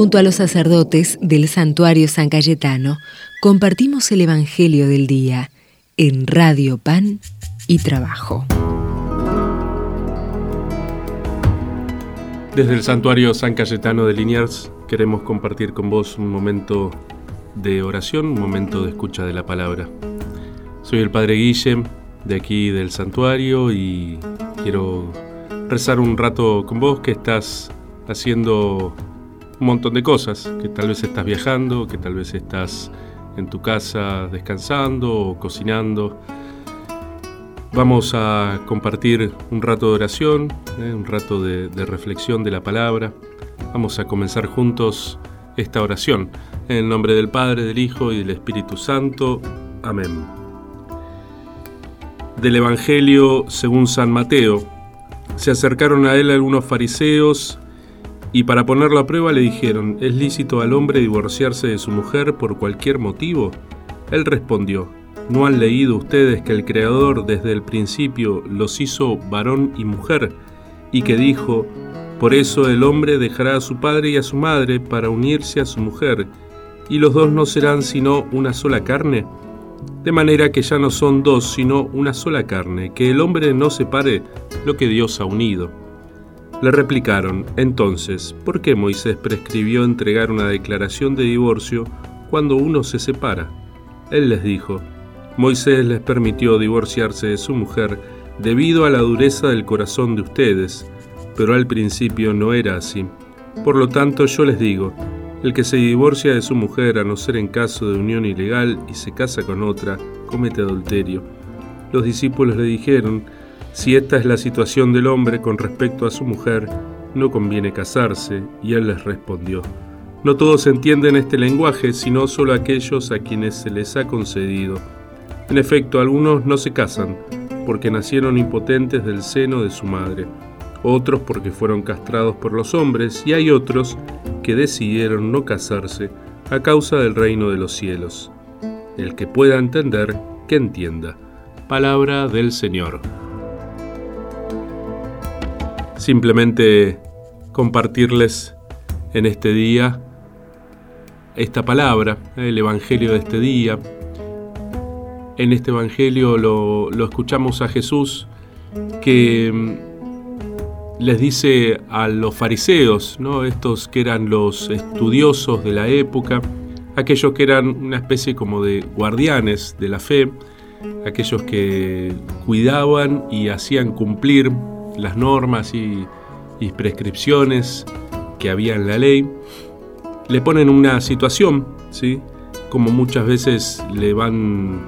Junto a los sacerdotes del santuario San Cayetano, compartimos el Evangelio del Día en Radio Pan y Trabajo. Desde el santuario San Cayetano de Liniers queremos compartir con vos un momento de oración, un momento de escucha de la palabra. Soy el Padre Guille de aquí del santuario y quiero rezar un rato con vos que estás haciendo un montón de cosas, que tal vez estás viajando, que tal vez estás en tu casa descansando o cocinando. Vamos a compartir un rato de oración, eh, un rato de, de reflexión de la palabra. Vamos a comenzar juntos esta oración. En el nombre del Padre, del Hijo y del Espíritu Santo. Amén. Del Evangelio según San Mateo. Se acercaron a él algunos fariseos y para ponerlo a prueba le dijeron, ¿es lícito al hombre divorciarse de su mujer por cualquier motivo? Él respondió, ¿no han leído ustedes que el Creador desde el principio los hizo varón y mujer y que dijo, por eso el hombre dejará a su padre y a su madre para unirse a su mujer, y los dos no serán sino una sola carne? De manera que ya no son dos, sino una sola carne, que el hombre no separe lo que Dios ha unido. Le replicaron, entonces, ¿por qué Moisés prescribió entregar una declaración de divorcio cuando uno se separa? Él les dijo, Moisés les permitió divorciarse de su mujer debido a la dureza del corazón de ustedes, pero al principio no era así. Por lo tanto yo les digo, el que se divorcia de su mujer a no ser en caso de unión ilegal y se casa con otra, comete adulterio. Los discípulos le dijeron, si esta es la situación del hombre con respecto a su mujer, no conviene casarse, y él les respondió, no todos entienden este lenguaje, sino solo aquellos a quienes se les ha concedido. En efecto, algunos no se casan, porque nacieron impotentes del seno de su madre otros porque fueron castrados por los hombres, y hay otros que decidieron no casarse a causa del reino de los cielos. El que pueda entender, que entienda. Palabra del Señor. Simplemente compartirles en este día esta palabra, el Evangelio de este día. En este Evangelio lo, escuchamos a Jesús que les dice a los fariseos, ¿no? estos que eran los estudiosos de la época, aquellos que eran una especie como de guardianes de la fe, aquellos que cuidaban y hacían cumplir las normas y, prescripciones que había en la ley, le ponen una situación, ¿sí? como muchas veces le van,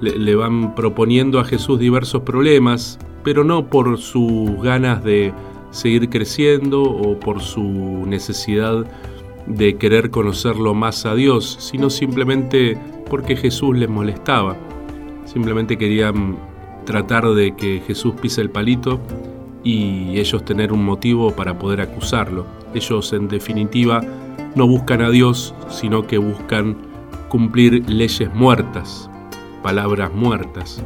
le van proponiendo a Jesús diversos problemas, pero no por sus ganas de seguir creciendo o por su necesidad de querer conocerlo más a Dios, sino simplemente porque Jesús les molestaba. Simplemente querían tratar de que Jesús pise el palito y ellos tener un motivo para poder acusarlo. Ellos en definitiva no buscan a Dios, sino que buscan cumplir leyes muertas, palabras muertas.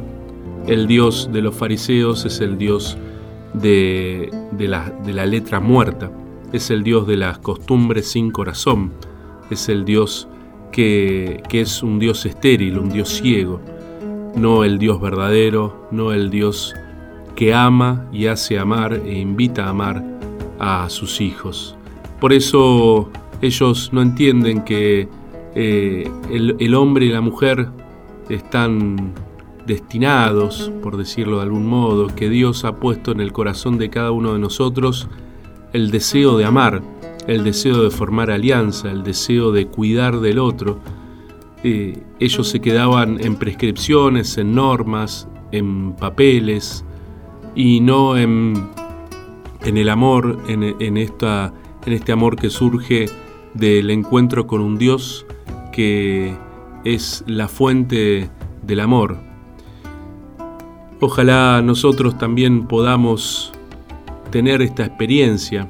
El Dios de los fariseos es el Dios de, la, de la letra muerta, es el Dios de las costumbres sin corazón, es el Dios que, que, es un Dios estéril, un Dios ciego, no el Dios verdadero, no el Dios que ama y hace amar e invita a amar a sus hijos. Por eso ellos no entienden que eh, el, hombre y la mujer están destinados, por decirlo de algún modo, que Dios ha puesto en el corazón de cada uno de nosotros el deseo de amar, el deseo de formar alianza, el deseo de cuidar del otro. Eh, ellos se quedaban en prescripciones, en normas, en papeles y no en, en el amor, en, esta, en este amor que surge del encuentro con un Dios que es la fuente del amor, Ojalá nosotros también podamos tener esta experiencia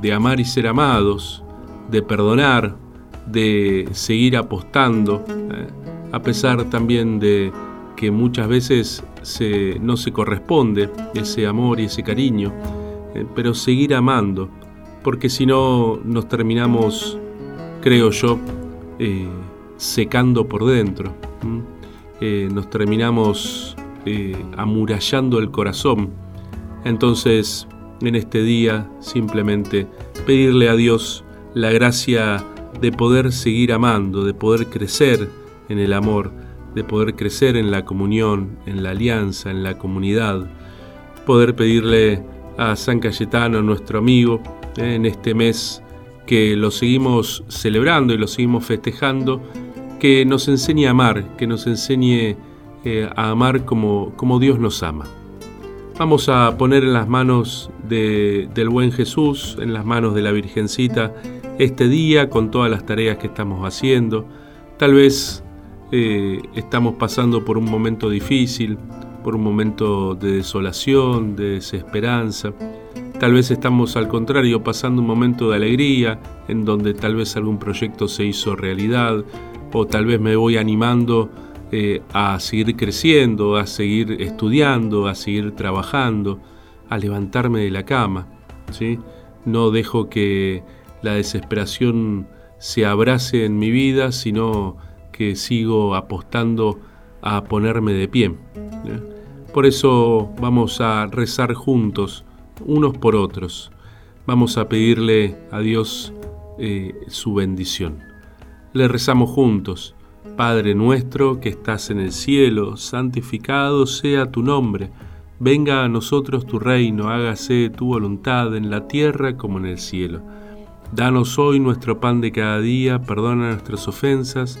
de amar y ser amados, de perdonar, de seguir apostando, eh, a pesar también de que muchas veces no se corresponde ese amor y ese cariño, eh, pero seguir amando, porque si no nos terminamos creo yo, eh, secando por dentro. Eh, nos terminamos amurallando el corazón. Entonces, en este día, simplemente pedirle a Dios la gracia de poder seguir amando, de poder crecer en el amor, de poder crecer en la comunión, en la alianza, en la comunidad, poder pedirle a San Cayetano, nuestro amigo, en este mes que lo seguimos celebrando y lo seguimos festejando, que nos enseñe a amar, que nos enseñe eh, a amar como, como Dios nos ama. Vamos a poner en las manos del buen Jesús, en las manos de la Virgencita, este día con todas las tareas que estamos haciendo. Tal vez eh, estamos pasando por un momento difícil, por un momento de desolación, de desesperanza. Tal vez estamos al contrario pasando un momento de alegría en donde tal vez algún proyecto se hizo realidad o tal vez me voy animando eh, a seguir creciendo, a seguir estudiando, a seguir trabajando, a levantarme de la cama. No dejo que la desesperación se abrace en mi vida, sino que sigo apostando a ponerme de pie. Por eso vamos a rezar juntos, unos por otros. Vamos a pedirle a Dios eh, su bendición. Le rezamos juntos. Padre nuestro que estás en el cielo, santificado sea tu nombre. Venga a nosotros tu reino, hágase tu voluntad en la tierra como en el cielo. Danos hoy nuestro pan de cada día, perdona nuestras ofensas,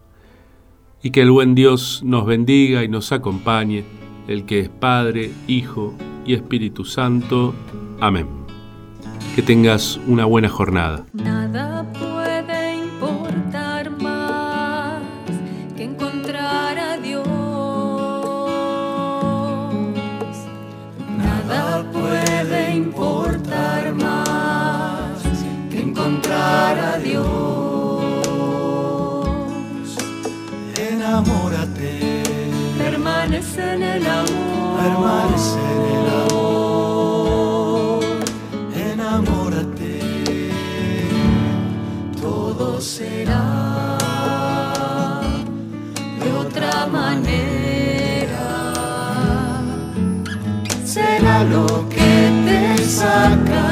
Y que el buen Dios nos bendiga y nos acompañe el que es Padre, Hijo y Espíritu Santo. Amén. Que tengas una buena jornada. Será de otra manera. Será lo que te saca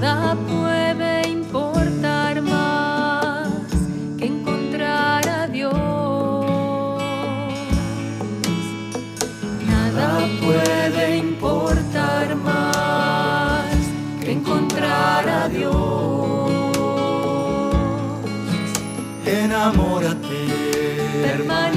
Nada puede importar más que encontrar a Dios. Nada puede importar más que encontrar a Dios. Enamórate. Permanece